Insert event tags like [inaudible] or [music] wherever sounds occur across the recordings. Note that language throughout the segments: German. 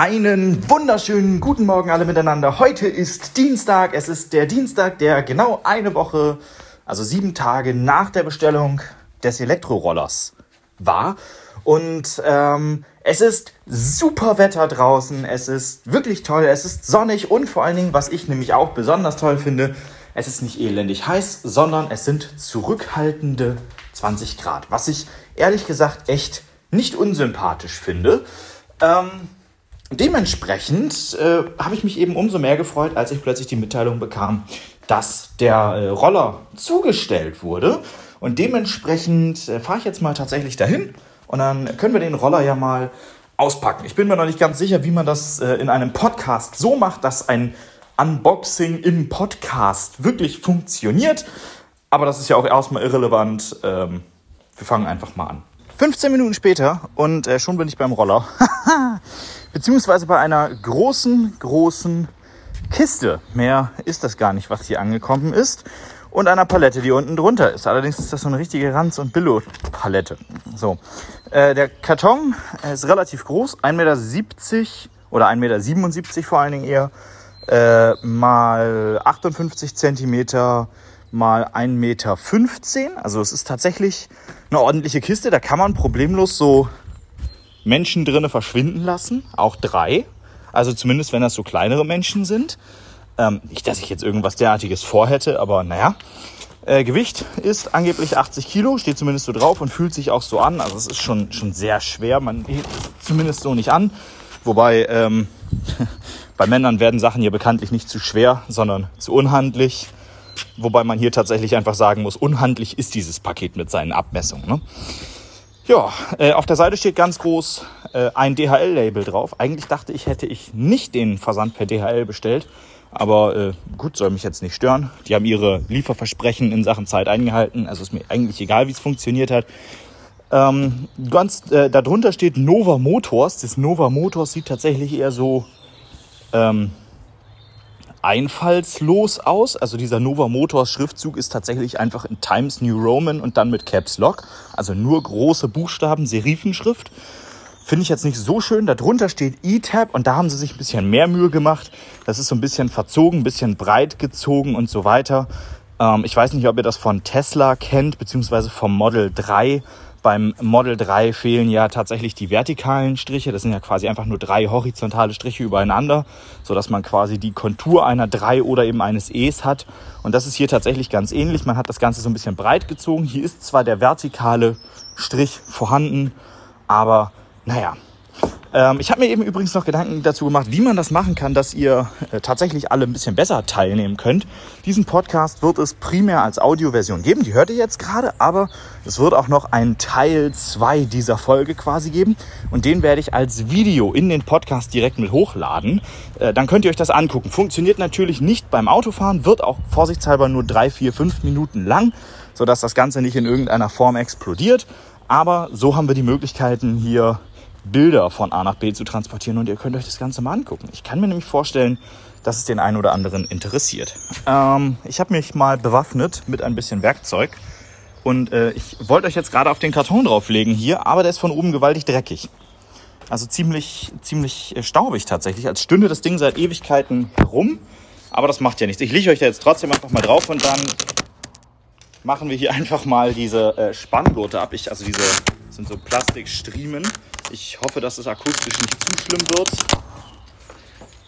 Einen wunderschönen guten Morgen alle miteinander. Heute ist Dienstag. Es ist der Dienstag, der genau eine Woche, also sieben Tage nach der Bestellung des Elektrorollers war. Und ähm, es ist super Wetter draußen. Es ist wirklich toll. Es ist sonnig und vor allen Dingen, was ich nämlich auch besonders toll finde, es ist nicht elendig heiß, sondern es sind zurückhaltende 20 Grad. Was ich ehrlich gesagt echt nicht unsympathisch finde. Ähm, dementsprechend äh, habe ich mich eben umso mehr gefreut, als ich plötzlich die Mitteilung bekam, dass der äh, Roller zugestellt wurde. Und dementsprechend äh, fahre ich jetzt mal tatsächlich dahin und dann können wir den Roller ja mal auspacken. Ich bin mir noch nicht ganz sicher, wie man das äh, in einem Podcast so macht, dass ein Unboxing im Podcast wirklich funktioniert. Aber das ist ja auch erstmal irrelevant. Ähm, wir fangen einfach mal an. 15 Minuten später und äh, schon bin ich beim Roller. [laughs] beziehungsweise bei einer großen, großen Kiste. Mehr ist das gar nicht, was hier angekommen ist. Und einer Palette, die unten drunter ist. Allerdings ist das so eine richtige Ranz- und Billo-Palette. So. Äh, der Karton ist relativ groß, 1,70 Meter oder 1,77 Meter vor allen Dingen eher, äh, mal 58 Zentimeter mal 1,15 Meter. Also es ist tatsächlich eine ordentliche Kiste. Da kann man problemlos so Menschen drinnen verschwinden lassen, auch drei. Also zumindest, wenn das so kleinere Menschen sind. Ähm, nicht, dass ich jetzt irgendwas derartiges vorhätte, aber naja. Äh, Gewicht ist angeblich 80 Kilo, steht zumindest so drauf und fühlt sich auch so an. Also es ist schon, schon sehr schwer, man hebt es zumindest so nicht an. Wobei ähm, [laughs] bei Männern werden Sachen hier bekanntlich nicht zu schwer, sondern zu unhandlich. Wobei man hier tatsächlich einfach sagen muss, unhandlich ist dieses Paket mit seinen Abmessungen. Ne? Ja, äh, auf der Seite steht ganz groß äh, ein DHL-Label drauf. Eigentlich dachte ich, hätte ich nicht den Versand per DHL bestellt. Aber äh, gut, soll mich jetzt nicht stören. Die haben ihre Lieferversprechen in Sachen Zeit eingehalten. Also ist mir eigentlich egal, wie es funktioniert hat. Ähm, ganz äh, darunter steht Nova Motors. Das Nova Motors sieht tatsächlich eher so ähm, einfallslos aus. Also dieser Nova Motors Schriftzug ist tatsächlich einfach in Times New Roman und dann mit Caps Lock. Also nur große Buchstaben, Serifenschrift. Finde ich jetzt nicht so schön. Darunter steht E-Tab und da haben sie sich ein bisschen mehr Mühe gemacht. Das ist so ein bisschen verzogen, ein bisschen breit gezogen und so weiter. Ähm, ich weiß nicht, ob ihr das von Tesla kennt, beziehungsweise vom Model 3 beim Model 3 fehlen ja tatsächlich die vertikalen Striche. Das sind ja quasi einfach nur drei horizontale Striche übereinander, sodass man quasi die Kontur einer 3 oder eben eines E's hat. Und das ist hier tatsächlich ganz ähnlich. Man hat das Ganze so ein bisschen breit gezogen. Hier ist zwar der vertikale Strich vorhanden, aber naja, ähm, ich habe mir eben übrigens noch Gedanken dazu gemacht, wie man das machen kann, dass ihr äh, tatsächlich alle ein bisschen besser teilnehmen könnt. Diesen Podcast wird es primär als Audioversion geben, die hört ihr jetzt gerade, aber es wird auch noch einen Teil 2 dieser Folge quasi geben und den werde ich als Video in den Podcast direkt mit hochladen. Äh, dann könnt ihr euch das angucken. Funktioniert natürlich nicht beim Autofahren, wird auch vorsichtshalber nur 3, 4, 5 Minuten lang, sodass das Ganze nicht in irgendeiner Form explodiert. Aber so haben wir die Möglichkeiten hier Bilder von A nach B zu transportieren und ihr könnt euch das Ganze mal angucken. Ich kann mir nämlich vorstellen, dass es den einen oder anderen interessiert. Ähm, ich habe mich mal bewaffnet mit ein bisschen Werkzeug und äh, ich wollte euch jetzt gerade auf den Karton drauflegen hier, aber der ist von oben gewaltig dreckig. Also ziemlich, ziemlich äh, staubig tatsächlich, als stünde das Ding seit Ewigkeiten herum. Aber das macht ja nichts. Ich lege euch da jetzt trotzdem einfach mal drauf und dann machen wir hier einfach mal diese äh, Spanngurte ab. Ich, also diese sind so Plastikstriemen. Ich hoffe, dass es akustisch nicht zu schlimm wird.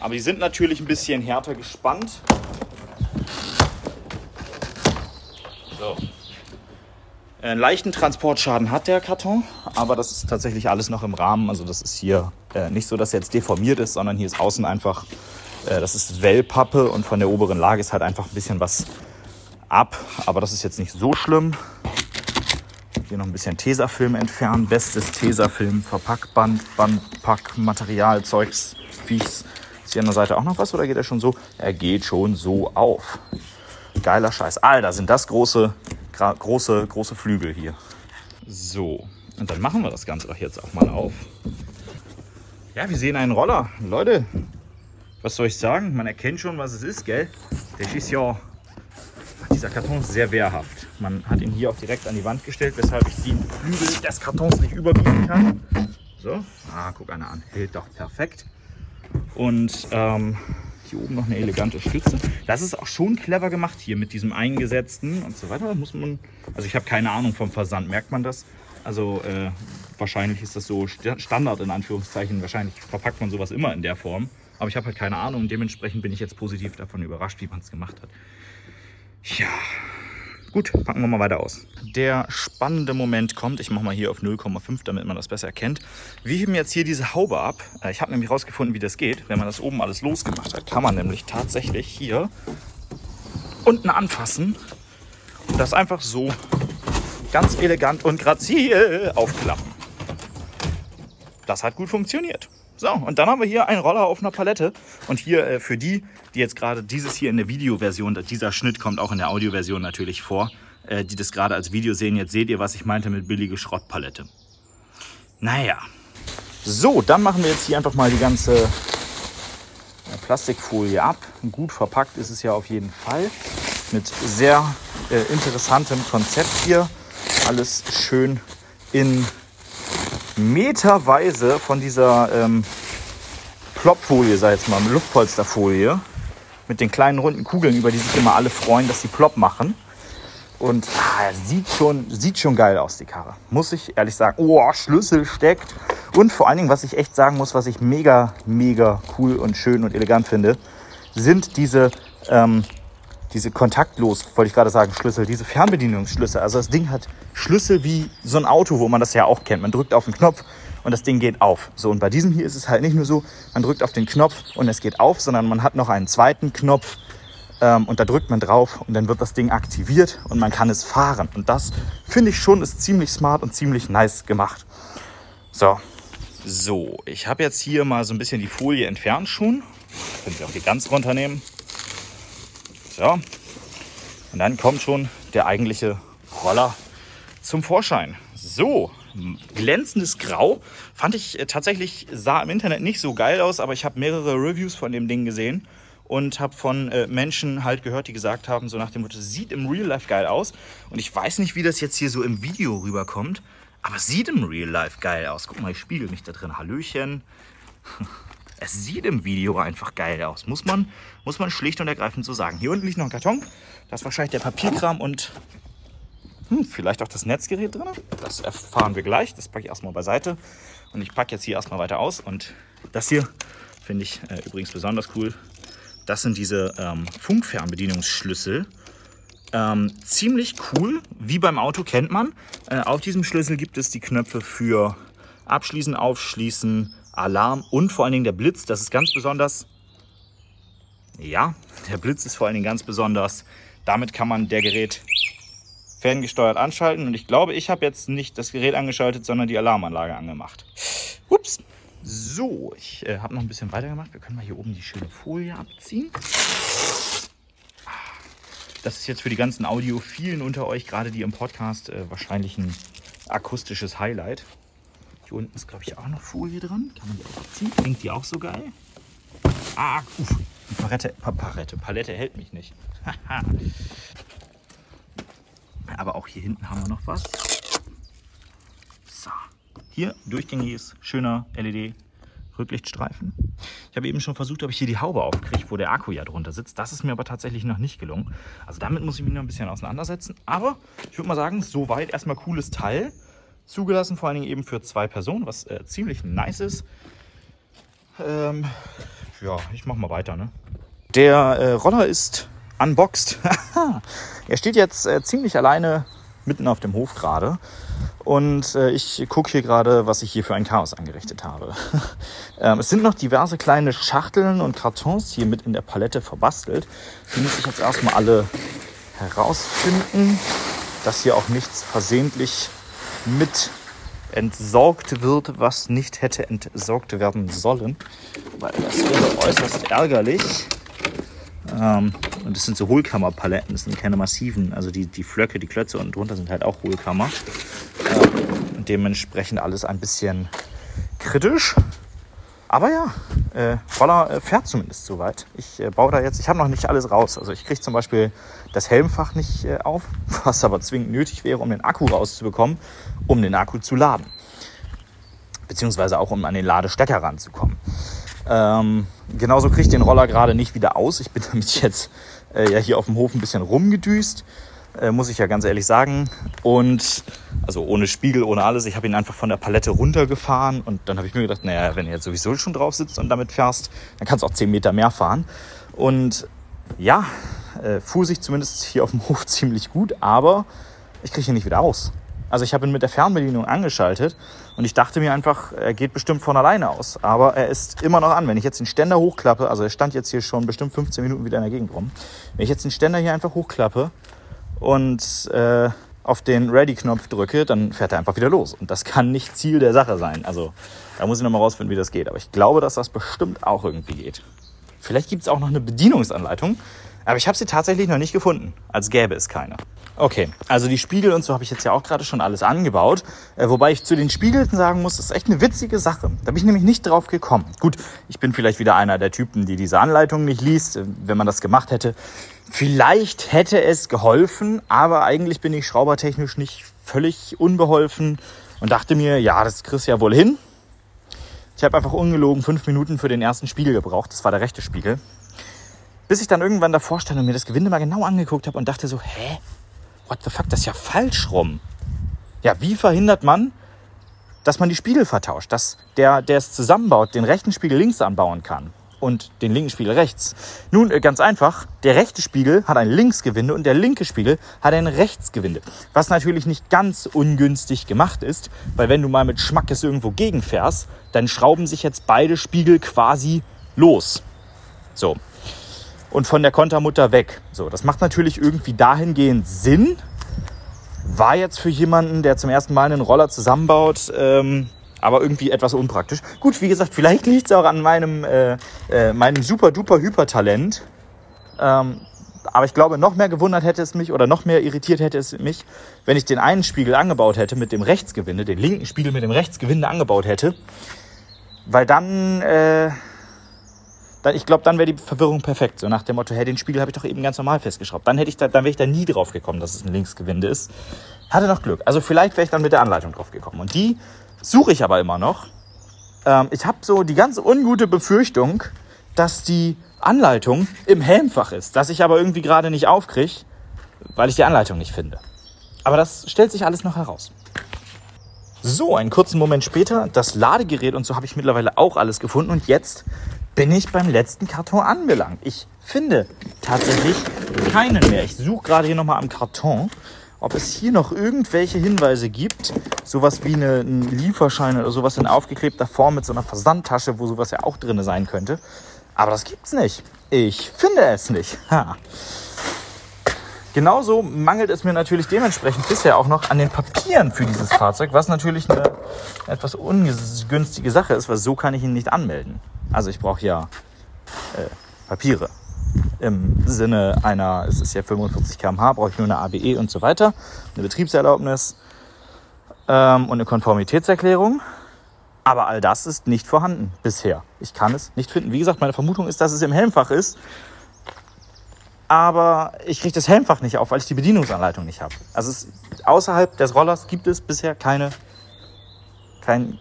Aber die sind natürlich ein bisschen härter gespannt. So. Einen leichten Transportschaden hat der Karton, aber das ist tatsächlich alles noch im Rahmen. Also das ist hier äh, nicht so, dass er jetzt deformiert ist, sondern hier ist außen einfach, äh, das ist Wellpappe und von der oberen Lage ist halt einfach ein bisschen was ab. Aber das ist jetzt nicht so schlimm. Hier noch ein bisschen Tesafilm entfernen. Bestes Tesafilm, Verpackband, Bandpack, Material, Zeugs, Viechs. Ist hier an der Seite auch noch was oder geht er schon so? Er geht schon so auf. Geiler Scheiß. Alter, sind das große, große, große Flügel hier. So, und dann machen wir das Ganze doch jetzt auch mal auf. Ja, wir sehen einen Roller. Leute, was soll ich sagen? Man erkennt schon, was es ist, gell? Der ist ja dieser Karton ist sehr wehrhaft. Man hat ihn hier auch direkt an die Wand gestellt, weshalb ich die Flügel des Kartons nicht überbieten kann. So, ah, guck einer an, hält doch perfekt. Und ähm, hier oben noch eine elegante Stütze. Das ist auch schon clever gemacht hier mit diesem eingesetzten und so weiter. Muss man, also ich habe keine Ahnung vom Versand, merkt man das? Also äh, wahrscheinlich ist das so Standard in Anführungszeichen. Wahrscheinlich verpackt man sowas immer in der Form. Aber ich habe halt keine Ahnung dementsprechend bin ich jetzt positiv davon überrascht, wie man es gemacht hat. Ja, gut, packen wir mal weiter aus. Der spannende Moment kommt. Ich mache mal hier auf 0,5, damit man das besser erkennt. Wir heben jetzt hier diese Haube ab. Äh, ich habe nämlich rausgefunden, wie das geht. Wenn man das oben alles losgemacht hat, kann man nämlich tatsächlich hier unten anfassen und das einfach so ganz elegant und grazil aufklappen. Das hat gut funktioniert. So, und dann haben wir hier einen Roller auf einer Palette. Und hier äh, für die, die jetzt gerade dieses hier in der Videoversion, dieser Schnitt kommt auch in der Audioversion natürlich vor, äh, die das gerade als Video sehen, jetzt seht ihr, was ich meinte mit billige Schrottpalette. Naja. So, dann machen wir jetzt hier einfach mal die ganze äh, Plastikfolie ab. Gut verpackt ist es ja auf jeden Fall. Mit sehr äh, interessantem Konzept hier. Alles schön in meterweise von dieser ähm, Plopfolie, sag ich jetzt mal, Luftpolsterfolie, mit den kleinen runden Kugeln, über die sich immer alle freuen, dass sie Plop machen. Und ah, sieht, schon, sieht schon geil aus, die Karre. Muss ich ehrlich sagen. Oh, Schlüssel steckt. Und vor allen Dingen, was ich echt sagen muss, was ich mega, mega cool und schön und elegant finde, sind diese ähm, diese kontaktlos, wollte ich gerade sagen, Schlüssel, diese Fernbedienungsschlüssel. Also das Ding hat Schlüssel wie so ein Auto, wo man das ja auch kennt. Man drückt auf den Knopf und das Ding geht auf. So, und bei diesem hier ist es halt nicht nur so, man drückt auf den Knopf und es geht auf, sondern man hat noch einen zweiten Knopf ähm, und da drückt man drauf und dann wird das Ding aktiviert und man kann es fahren. Und das finde ich schon ist ziemlich smart und ziemlich nice gemacht. So. So, ich habe jetzt hier mal so ein bisschen die Folie entfernt schon. Können Sie auch die ganz runternehmen. So. Und dann kommt schon der eigentliche Roller zum Vorschein. So, glänzendes Grau. Fand ich äh, tatsächlich, sah im Internet nicht so geil aus, aber ich habe mehrere Reviews von dem Ding gesehen und habe von äh, Menschen halt gehört, die gesagt haben, so nach dem Motto, sieht im Real Life geil aus. Und ich weiß nicht, wie das jetzt hier so im Video rüberkommt, aber sieht im Real Life geil aus. Guck mal, ich spiegel mich da drin. Hallöchen. [laughs] Es sieht im Video einfach geil aus, muss man, muss man schlicht und ergreifend so sagen. Hier unten liegt noch ein Karton, da ist wahrscheinlich der Papierkram und hm, vielleicht auch das Netzgerät drin. Das erfahren wir gleich, das packe ich erstmal beiseite. Und ich packe jetzt hier erstmal weiter aus und das hier finde ich äh, übrigens besonders cool. Das sind diese ähm, Funkfernbedienungsschlüssel. Ähm, ziemlich cool, wie beim Auto kennt man. Äh, auf diesem Schlüssel gibt es die Knöpfe für Abschließen, Aufschließen, Alarm und vor allen Dingen der Blitz. Das ist ganz besonders. Ja, der Blitz ist vor allen Dingen ganz besonders. Damit kann man der Gerät ferngesteuert anschalten. Und ich glaube, ich habe jetzt nicht das Gerät angeschaltet, sondern die Alarmanlage angemacht. Ups. So, ich äh, habe noch ein bisschen weiter gemacht. Wir können mal hier oben die schöne Folie abziehen. Das ist jetzt für die ganzen Audiophilen unter euch, gerade die im Podcast, äh, wahrscheinlich ein akustisches Highlight. Hier unten ist, glaube ich, auch noch Folie dran. Kann man die auch abziehen? Klingt die auch so geil? Ah, uff. Die Palette, Palette, Palette hält mich nicht. [laughs] Aber auch hier hinten haben wir noch was. So. Hier durchgängiges, schöner LED Rücklichtstreifen. Ich habe eben schon versucht, ob ich hier die Haube aufkriege, wo der Akku ja drunter sitzt. Das ist mir aber tatsächlich noch nicht gelungen. Also damit muss ich mich noch ein bisschen auseinandersetzen. Aber ich würde mal sagen, soweit erstmal cooles Teil zugelassen, vor allen Dingen eben für zwei Personen, was äh, ziemlich nice ist. Ähm, ja, ich mache mal weiter. Ne? Der äh, Roller ist unboxed. [laughs] er steht jetzt äh, ziemlich alleine mitten auf dem Hof gerade. Und äh, ich gucke hier gerade, was ich hier für ein Chaos angerichtet habe. [laughs] ähm, es sind noch diverse kleine Schachteln und Kartons hier mit in der Palette verbastelt. Die muss ich jetzt erstmal alle herausfinden, dass hier auch nichts versehentlich mit entsorgt wird, was nicht hätte entsorgt werden sollen. Weil das wäre äußerst ärgerlich. Ähm, und das sind so Hohlkammerpaletten, das sind keine massiven. Also die, die Flöcke, die Klötze unten drunter sind halt auch Hohlkammer. Ähm, und dementsprechend alles ein bisschen kritisch. Aber ja, äh, Roller äh, fährt zumindest soweit. Ich äh, baue da jetzt, ich habe noch nicht alles raus. Also ich kriege zum Beispiel das Helmfach nicht äh, auf, [laughs] was aber zwingend nötig wäre, um den Akku rauszubekommen, um den Akku zu laden. Beziehungsweise auch um an den Ladestecker ranzukommen. Ähm, genauso kriege ich den Roller gerade nicht wieder aus. Ich bin [laughs] damit jetzt äh, ja hier auf dem Hof ein bisschen rumgedüst, äh, muss ich ja ganz ehrlich sagen. Und also ohne Spiegel, ohne alles. Ich habe ihn einfach von der Palette runtergefahren und dann habe ich mir gedacht, naja, wenn du jetzt sowieso schon drauf sitzt und damit fährst, dann kannst du auch 10 Meter mehr fahren. Und ja, äh, fuhr sich zumindest hier auf dem Hof [laughs] ziemlich gut, aber ich kriege ihn nicht wieder aus. Also ich habe ihn mit der Fernbedienung angeschaltet und ich dachte mir einfach, er geht bestimmt von alleine aus. Aber er ist immer noch an. Wenn ich jetzt den Ständer hochklappe, also er stand jetzt hier schon bestimmt 15 Minuten wieder in der Gegend rum. Wenn ich jetzt den Ständer hier einfach hochklappe und äh, auf den Ready-Knopf drücke, dann fährt er einfach wieder los. Und das kann nicht Ziel der Sache sein. Also da muss ich nochmal rausfinden, wie das geht. Aber ich glaube, dass das bestimmt auch irgendwie geht. Vielleicht gibt es auch noch eine Bedienungsanleitung. Aber ich habe sie tatsächlich noch nicht gefunden, als gäbe es keine. Okay, also die Spiegel und so habe ich jetzt ja auch gerade schon alles angebaut. Äh, wobei ich zu den Spiegeln sagen muss, das ist echt eine witzige Sache. Da bin ich nämlich nicht drauf gekommen. Gut, ich bin vielleicht wieder einer der Typen, die diese Anleitung nicht liest. Äh, wenn man das gemacht hätte, vielleicht hätte es geholfen, aber eigentlich bin ich schraubertechnisch nicht völlig unbeholfen und dachte mir, ja, das kriegst du ja wohl hin. Ich habe einfach ungelogen fünf Minuten für den ersten Spiegel gebraucht. Das war der rechte Spiegel. Bis ich dann irgendwann davor stand und mir das Gewinde mal genau angeguckt habe und dachte so, hä? What the fuck, das ist ja falsch rum. Ja, wie verhindert man, dass man die Spiegel vertauscht? Dass der, der es zusammenbaut, den rechten Spiegel links anbauen kann und den linken Spiegel rechts. Nun, äh, ganz einfach, der rechte Spiegel hat ein Linksgewinde und der linke Spiegel hat ein Rechtsgewinde. Was natürlich nicht ganz ungünstig gemacht ist, weil wenn du mal mit Schmackes irgendwo gegenfährst, dann schrauben sich jetzt beide Spiegel quasi los. So, und von der Kontermutter weg. So, das macht natürlich irgendwie dahingehend Sinn. War jetzt für jemanden, der zum ersten Mal einen Roller zusammenbaut, ähm, aber irgendwie etwas unpraktisch. Gut, wie gesagt, vielleicht liegt es auch an meinem, äh, äh, meinem super duper Hypertalent. Ähm, aber ich glaube, noch mehr gewundert hätte es mich oder noch mehr irritiert hätte es mich, wenn ich den einen Spiegel angebaut hätte mit dem Rechtsgewinde, den linken Spiegel mit dem Rechtsgewinde angebaut hätte. Weil dann äh, ich glaube, dann wäre die Verwirrung perfekt. So nach dem Motto, hey, den Spiegel habe ich doch eben ganz normal festgeschraubt. Dann da, dann wäre ich da nie drauf gekommen, dass es ein Linksgewinde ist. Hatte noch Glück. Also vielleicht wäre ich dann mit der Anleitung drauf gekommen. Und die suche ich aber immer noch. Ähm, ich habe so die ganz ungute Befürchtung, dass die Anleitung im Helmfach ist, dass ich aber irgendwie gerade nicht aufkriege, weil ich die Anleitung nicht finde. Aber das stellt sich alles noch heraus. So, einen kurzen Moment später, das Ladegerät und so habe ich mittlerweile auch alles gefunden und jetzt bin ich beim letzten Karton anbelangt. Ich finde tatsächlich keinen mehr. Ich suche gerade hier nochmal am Karton, ob es hier noch irgendwelche Hinweise gibt. Sowas wie eine, ein Lieferschein oder sowas in aufgeklebter Form mit so einer Versandtasche, wo sowas ja auch drin sein könnte. Aber das gibt's nicht. Ich finde es nicht. Ha. Genauso mangelt es mir natürlich dementsprechend bisher auch noch an den Papieren für dieses Fahrzeug, was natürlich eine etwas ungünstige Sache ist, weil so kann ich ihn nicht anmelden. Also ich brauche ja äh, Papiere. Im Sinne einer, es ist ja 45 km/h, brauche ich nur eine ABE und so weiter, eine Betriebserlaubnis ähm, und eine Konformitätserklärung. Aber all das ist nicht vorhanden bisher. Ich kann es nicht finden. Wie gesagt, meine Vermutung ist, dass es im Helmfach ist. Aber ich kriege das Helmfach nicht auf, weil ich die Bedienungsanleitung nicht habe. Also es, außerhalb des Rollers gibt es bisher keine, kein,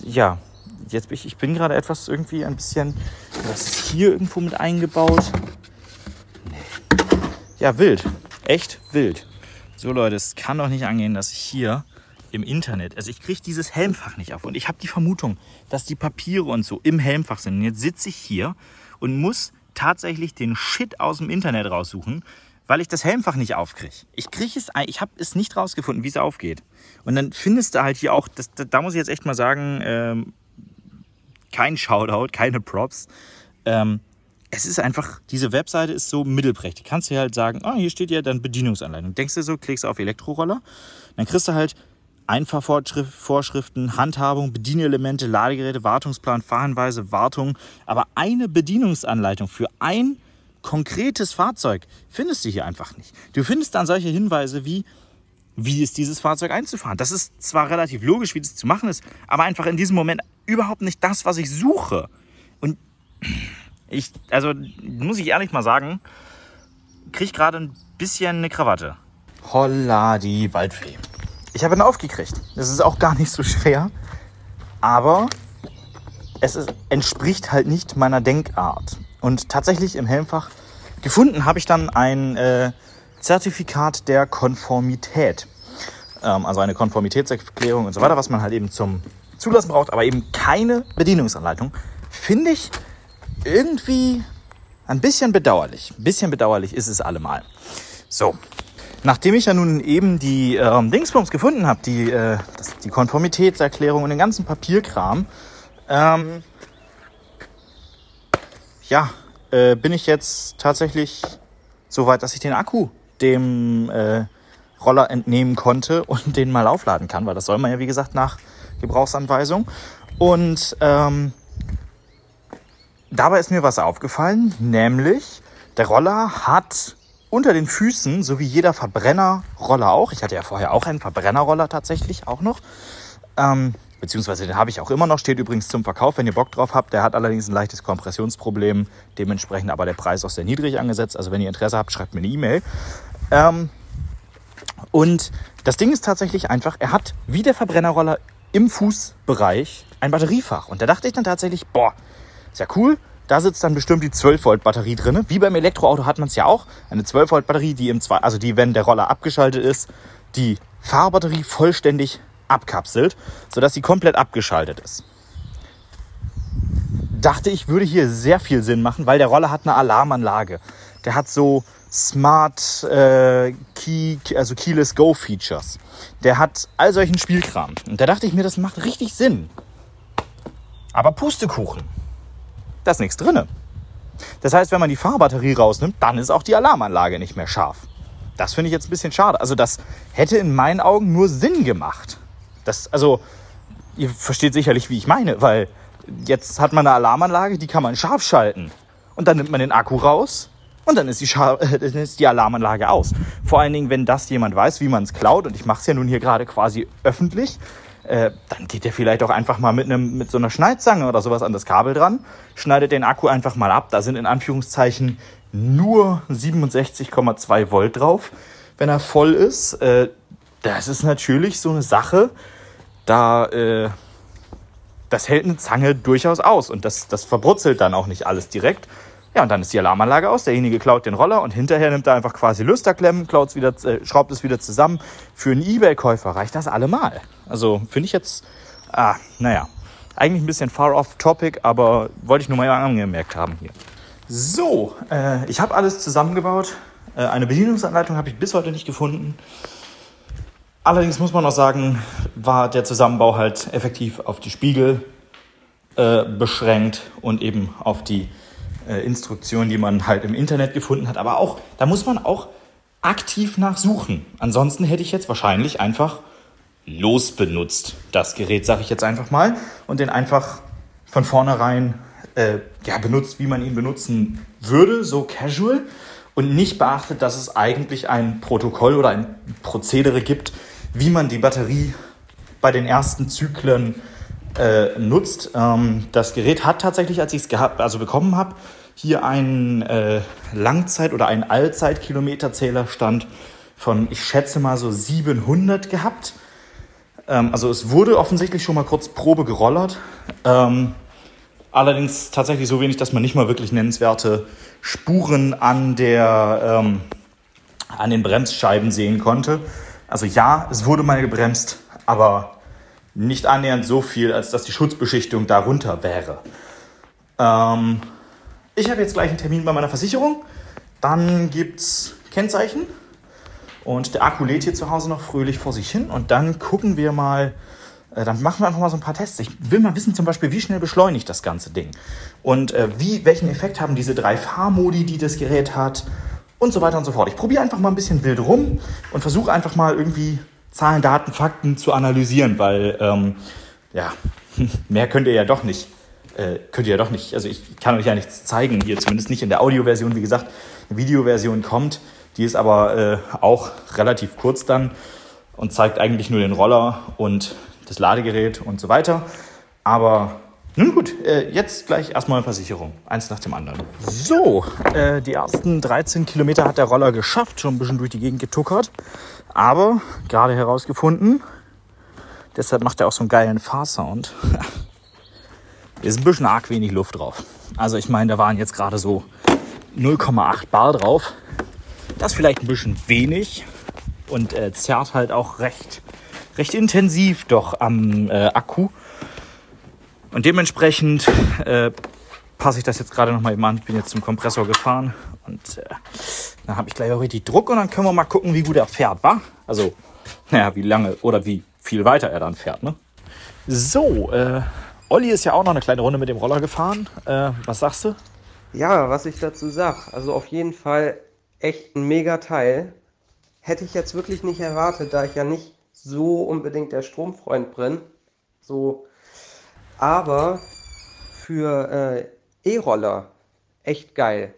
ja, jetzt bin ich, ich bin gerade etwas irgendwie ein bisschen, was ist hier irgendwo mit eingebaut? Ja, wild. Echt wild. So Leute, es kann doch nicht angehen, dass ich hier im Internet, also ich kriege dieses Helmfach nicht auf und ich habe die Vermutung, dass die Papiere und so im Helmfach sind. Und jetzt sitze ich hier und muss tatsächlich den Shit aus dem Internet raussuchen, weil ich das Helmfach nicht aufkriege. Ich kriege es, ich habe es nicht rausgefunden, wie es aufgeht. Und dann findest du halt hier auch, das, da muss ich jetzt echt mal sagen, ähm, kein Shoutout, keine Props. Ähm, es ist einfach, diese Webseite ist so mittelprächtig. Kannst du halt sagen, ah, hier steht ja dann Bedienungsanleitung. Denkst du so, klickst du auf Elektroroller, dann kriegst du halt Einfahrvorschriften, Handhabung, Bedienelemente, Ladegeräte, Wartungsplan, Fahrhinweise, Wartung. Aber eine Bedienungsanleitung für ein konkretes Fahrzeug findest du hier einfach nicht. Du findest dann solche Hinweise wie, wie ist dieses Fahrzeug einzufahren. Das ist zwar relativ logisch, wie das zu machen ist, aber einfach in diesem Moment überhaupt nicht das, was ich suche. Und ich, also muss ich ehrlich mal sagen, kriege gerade ein bisschen eine Krawatte. Holla, die Waldfee. Ich habe ihn aufgekriegt. Das ist auch gar nicht so schwer. Aber es ist, entspricht halt nicht meiner Denkart. Und tatsächlich im Helmfach gefunden habe ich dann ein äh, Zertifikat der Konformität. Ähm, also eine Konformitätserklärung und so weiter, was man halt eben zum Zulassen braucht, aber eben keine Bedienungsanleitung. Finde ich irgendwie ein bisschen bedauerlich. Ein bisschen bedauerlich ist es allemal. So, nachdem ich ja nun eben die ähm, Dingsbums gefunden habe, die, äh, die Konformitätserklärung und den ganzen Papierkram, ähm, ja, äh, bin ich jetzt tatsächlich so weit, dass ich den Akku dem äh, Roller entnehmen konnte [laughs] und den mal aufladen kann, weil das soll man ja wie gesagt nach Gebrauchsanweisung. Und ähm, dabei ist mir was aufgefallen, nämlich der Roller hat unter den Füßen, so wie jeder Verbrennerroller auch, ich hatte ja vorher auch einen Verbrennerroller tatsächlich auch noch, ähm, beziehungsweise den habe ich auch immer noch, steht übrigens zum Verkauf, wenn ihr Bock drauf habt. Der hat allerdings ein leichtes Kompressionsproblem, dementsprechend aber der Preis auch sehr niedrig angesetzt. Also wenn ihr Interesse habt, schreibt mir eine E-Mail. Ähm, und das Ding ist tatsächlich einfach, er hat wie der Verbrennerroller im Fußbereich ein Batteriefach. Und da dachte ich dann tatsächlich, boah, ist ja cool. Da sitzt dann bestimmt die 12 Volt Batterie drin. Wie beim Elektroauto hat man es ja auch. Eine 12 Volt Batterie, die im zwei, also die, wenn der Roller abgeschaltet ist, die Fahrbatterie vollständig abkapselt, sodass sie komplett abgeschaltet ist. Dachte ich, würde hier sehr viel Sinn machen, weil der Roller hat eine Alarmanlage. Der hat so Smart äh, Key, also Keyless Go Features. Der hat all solchen Spielkram. Und da dachte ich mir, das macht richtig Sinn. Aber Pustekuchen. Da ist nichts drin. Das heißt, wenn man die Fahrbatterie rausnimmt, dann ist auch die Alarmanlage nicht mehr scharf. Das finde ich jetzt ein bisschen schade. Also das hätte in meinen Augen nur Sinn gemacht. Das, also, ihr versteht sicherlich, wie ich meine, weil jetzt hat man eine Alarmanlage, die kann man scharf schalten. Und dann nimmt man den Akku raus und dann ist die, Schar [laughs] dann ist die Alarmanlage aus. Vor allen Dingen, wenn das jemand weiß, wie man es klaut, und ich mache es ja nun hier gerade quasi öffentlich, äh, dann geht der vielleicht auch einfach mal mit, einem, mit so einer Schneidzange oder sowas an das Kabel dran, schneidet den Akku einfach mal ab. Da sind in Anführungszeichen nur 67,2 Volt drauf, wenn er voll ist. Äh, das ist natürlich so eine Sache, da äh, das hält eine Zange durchaus aus und das, das verbrutzelt dann auch nicht alles direkt. Ja, und dann ist die Alarmanlage aus. Derjenige klaut den Roller und hinterher nimmt er einfach quasi Lüsterklemmen, klaut's wieder, äh, schraubt es wieder zusammen. Für einen Ebay-Käufer reicht das allemal. Also finde ich jetzt, ah, naja, eigentlich ein bisschen far off topic, aber wollte ich nur mal angemerkt haben hier. So, äh, ich habe alles zusammengebaut. Äh, eine Bedienungsanleitung habe ich bis heute nicht gefunden. Allerdings muss man auch sagen, war der Zusammenbau halt effektiv auf die Spiegel äh, beschränkt und eben auf die äh, Instruktionen, die man halt im Internet gefunden hat. Aber auch, da muss man auch aktiv nachsuchen. Ansonsten hätte ich jetzt wahrscheinlich einfach losbenutzt, das Gerät, sage ich jetzt einfach mal, und den einfach von vornherein äh, ja, benutzt, wie man ihn benutzen würde, so casual, und nicht beachtet, dass es eigentlich ein Protokoll oder ein Prozedere gibt, wie man die Batterie bei den ersten Zyklen äh, nutzt. Ähm, das Gerät hat tatsächlich, als ich es also bekommen habe, hier einen äh, Langzeit- oder einen Allzeit-Kilometerzählerstand von, ich schätze mal so 700 gehabt. Ähm, also es wurde offensichtlich schon mal kurz Probe gerollert. Ähm, allerdings tatsächlich so wenig, dass man nicht mal wirklich nennenswerte Spuren an, der, ähm, an den Bremsscheiben sehen konnte. Also ja, es wurde mal gebremst, aber nicht annähernd so viel, als dass die Schutzbeschichtung darunter wäre. Ähm, ich habe jetzt gleich einen Termin bei meiner Versicherung. Dann gibt es Kennzeichen. Und der Akku lädt hier zu Hause noch fröhlich vor sich hin. Und dann gucken wir mal, äh, dann machen wir einfach mal so ein paar Tests. Ich will mal wissen zum Beispiel, wie schnell beschleunigt das ganze Ding. Und äh, wie, welchen Effekt haben diese drei Fahrmodi, die das Gerät hat. Und so weiter und so fort. Ich probiere einfach mal ein bisschen wild rum und versuche einfach mal irgendwie Zahlen, Daten, Fakten zu analysieren, weil ähm, ja, [laughs] mehr könnt ihr ja doch nicht äh, könnt ihr ja doch nicht, also ich kann euch ja nichts zeigen, hier zumindest nicht in der Audioversion. Wie gesagt, eine Videoversion kommt, die ist aber äh, auch relativ kurz dann und zeigt eigentlich nur den Roller und das Ladegerät und so weiter. Aber nun gut, äh, jetzt gleich erstmal Versicherung. Eins nach dem anderen. So, äh, die ersten 13 Kilometer hat der Roller geschafft, schon ein bisschen durch die Gegend getuckert. Aber gerade herausgefunden, deshalb macht er auch so einen geilen Fahrsound. [laughs] ist ein bisschen arg wenig Luft drauf. Also ich meine, da waren jetzt gerade so 0,8 Bar drauf. Das ist vielleicht ein bisschen wenig und äh, zerrt halt auch recht, recht intensiv doch am äh, Akku. Und dementsprechend äh, passe ich das jetzt gerade nochmal eben an. Ich bin jetzt zum Kompressor gefahren und äh, dann habe ich gleich auch richtig Druck und dann können wir mal gucken, wie gut er fährt, wa? Also, naja, wie lange oder wie viel weiter er dann fährt, ne? So, äh, Olli ist ja auch noch eine kleine Runde mit dem Roller gefahren. Äh, was sagst du? Ja, was ich dazu sag, also auf jeden Fall echt ein mega Teil. Hätte ich jetzt wirklich nicht erwartet, da ich ja nicht so unbedingt der Stromfreund bin. So, aber für äh, E-Roller echt geil.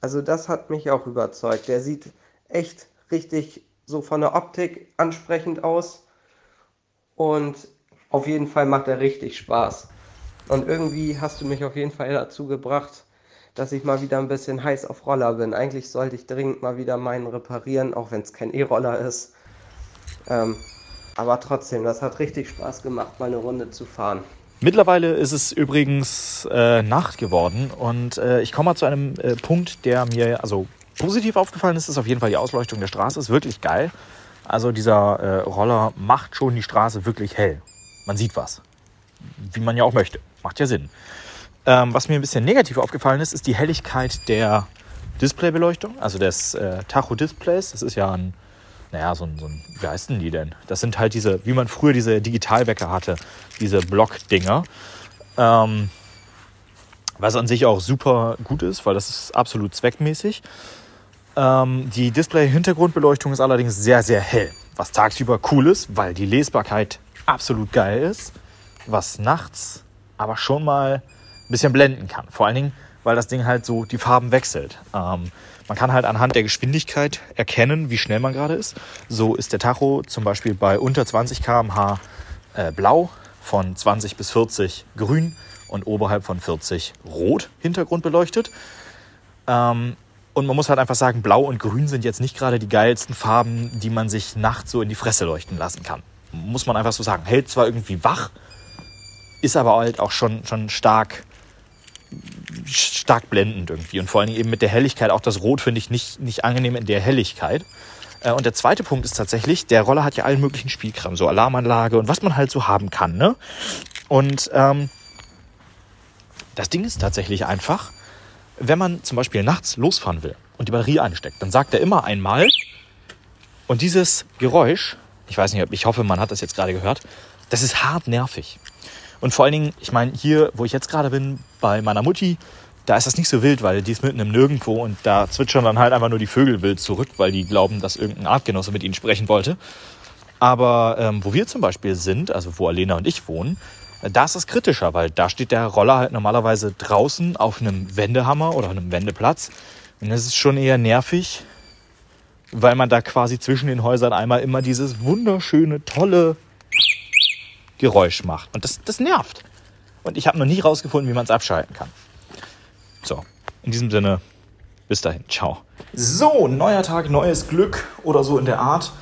Also das hat mich auch überzeugt. Der sieht echt richtig so von der Optik ansprechend aus und auf jeden Fall macht er richtig Spaß. Und irgendwie hast du mich auf jeden Fall dazu gebracht, dass ich mal wieder ein bisschen heiß auf Roller bin. Eigentlich sollte ich dringend mal wieder meinen reparieren, auch wenn es kein E-Roller ist. Ähm, aber trotzdem, das hat richtig Spaß gemacht, mal eine Runde zu fahren. Mittlerweile ist es übrigens äh, Nacht geworden und äh, ich komme mal zu einem äh, Punkt, der mir also positiv aufgefallen ist, ist auf jeden Fall die Ausleuchtung der Straße. Ist wirklich geil. Also dieser äh, Roller macht schon die Straße wirklich hell. Man sieht was. Wie man ja auch möchte. Macht ja Sinn. Ähm, was mir ein bisschen negativ aufgefallen ist, ist die Helligkeit der Displaybeleuchtung, also des äh, Tacho-Displays. Das ist ja ein, naja, so ein, so ein, wie heißen die denn? Das sind halt diese, wie man früher diese Digitalwecker hatte, diese Block-Dinger. Ähm, was an sich auch super gut ist, weil das ist absolut zweckmäßig. Ähm, die Display-Hintergrundbeleuchtung ist allerdings sehr, sehr hell, was tagsüber cool ist, weil die Lesbarkeit absolut geil ist, was nachts aber schon mal ein bisschen blenden kann. Vor allen Dingen, weil das Ding halt so die Farben wechselt. Ähm, man kann halt anhand der Geschwindigkeit erkennen, wie schnell man gerade ist. So ist der Tacho zum Beispiel bei unter 20 km/h äh, blau, von 20 bis 40 grün und oberhalb von 40 rot Hintergrund beleuchtet. Ähm, und man muss halt einfach sagen, blau und grün sind jetzt nicht gerade die geilsten Farben, die man sich nachts so in die Fresse leuchten lassen kann. Muss man einfach so sagen. Hält zwar irgendwie wach, ist aber halt auch schon, schon stark stark blendend irgendwie. Und vor Dingen eben mit der Helligkeit. Auch das Rot finde ich nicht, nicht angenehm in der Helligkeit. Äh, und der zweite Punkt ist tatsächlich, der Roller hat ja allen möglichen Spielkram, so Alarmanlage und was man halt so haben kann. Ne? Und ähm, das Ding ist tatsächlich einfach, wenn man zum Beispiel nachts losfahren will und die Batterie einsteckt, dann sagt er immer einmal und dieses Geräusch, ich weiß nicht, ich hoffe, man hat das jetzt gerade gehört, das ist hart nervig. Und vor allen Dingen, ich meine, hier, wo ich jetzt gerade bin, bei meiner Mutti, da ist das nicht so wild, weil die ist mitten im Nirgendwo und da zwitschern dann halt einfach nur die Vögel wild zurück, weil die glauben, dass irgendein Artgenosse mit ihnen sprechen wollte. Aber ähm, wo wir zum Beispiel sind, also wo Alena und ich wohnen, da ist es kritischer, weil da steht der Roller halt normalerweise draußen auf einem Wendehammer oder einem Wendeplatz. Und das ist schon eher nervig, weil man da quasi zwischen den Häusern einmal immer dieses wunderschöne, tolle Geräusch macht. Und das, das nervt. Und ich habe noch nie rausgefunden, wie man es abschalten kann. So, in diesem Sinne, bis dahin. Ciao. So, neuer Tag, neues Glück oder so in der Art.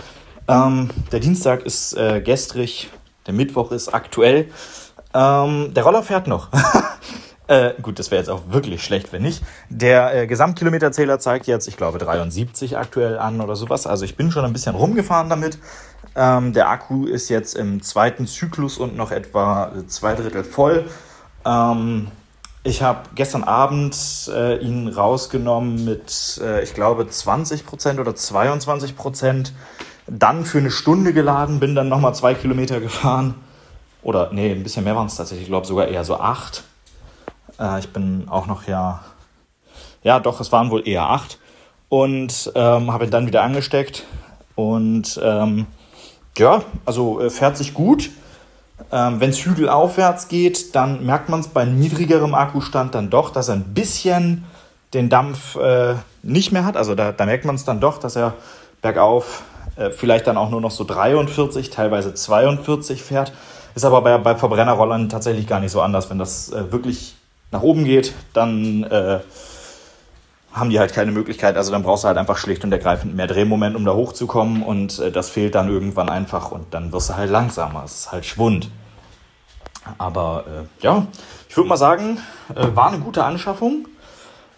Ähm, der Dienstag ist äh, gestrig, der Mittwoch ist aktuell. Ähm, der Roller fährt noch. [laughs] äh, gut, das wäre jetzt auch wirklich schlecht, wenn nicht. Der äh, Gesamtkilometerzähler zeigt jetzt, ich glaube, 73 aktuell an oder sowas. Also ich bin schon ein bisschen rumgefahren damit. Ähm, der Akku ist jetzt im zweiten Zyklus und noch etwa zwei Drittel voll. Ähm, ich habe gestern Abend äh, ihn rausgenommen mit, äh, ich glaube, 20% oder 22%. Dann für eine Stunde geladen, bin dann nochmal zwei Kilometer gefahren. Oder, nee, ein bisschen mehr waren es tatsächlich. Ich glaube sogar eher so acht. Äh, ich bin auch noch ja, ja doch, es waren wohl eher acht. Und ähm, habe ihn dann wieder angesteckt. Und ähm, ja, also äh, fährt sich gut. Ähm, Wenn es hügelaufwärts geht, dann merkt man es bei niedrigerem Akkustand dann doch, dass er ein bisschen den Dampf äh, nicht mehr hat. Also da, da merkt man es dann doch, dass er bergauf äh, vielleicht dann auch nur noch so 43, teilweise 42 fährt. Ist aber bei, bei Verbrennerrollern tatsächlich gar nicht so anders. Wenn das äh, wirklich nach oben geht, dann äh, haben die halt keine Möglichkeit. Also dann brauchst du halt einfach schlicht und ergreifend mehr Drehmoment, um da hochzukommen. Und äh, das fehlt dann irgendwann einfach und dann wirst du halt langsamer. Es ist halt Schwund. Aber äh, ja, ich würde mal sagen, äh, war eine gute Anschaffung.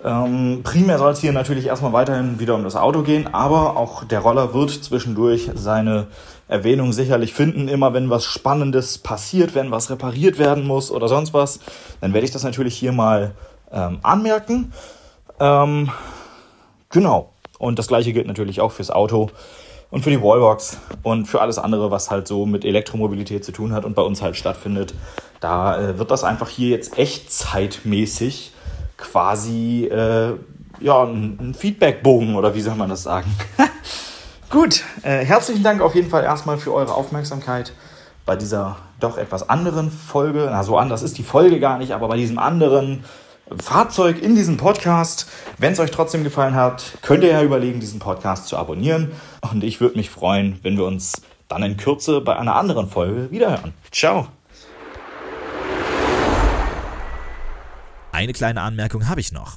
Ähm, primär soll es hier natürlich erstmal weiterhin wieder um das Auto gehen, aber auch der Roller wird zwischendurch seine Erwähnung sicherlich finden. Immer wenn was Spannendes passiert, wenn was repariert werden muss oder sonst was, dann werde ich das natürlich hier mal ähm, anmerken. Ähm, genau. Und das gleiche gilt natürlich auch fürs Auto und für die Wallbox und für alles andere, was halt so mit Elektromobilität zu tun hat und bei uns halt stattfindet. Da äh, wird das einfach hier jetzt echt zeitmäßig quasi äh, ja, ein, ein Feedbackbogen oder wie soll man das sagen? [laughs] Gut, äh, herzlichen Dank auf jeden Fall erstmal für eure Aufmerksamkeit bei dieser doch etwas anderen Folge. Na, so anders ist die Folge gar nicht, aber bei diesem anderen Fahrzeug in diesem Podcast. Wenn es euch trotzdem gefallen hat, könnt ihr ja überlegen, diesen Podcast zu abonnieren. Und ich würde mich freuen, wenn wir uns dann in Kürze bei einer anderen Folge wiederhören. Ciao. Eine kleine Anmerkung habe ich noch.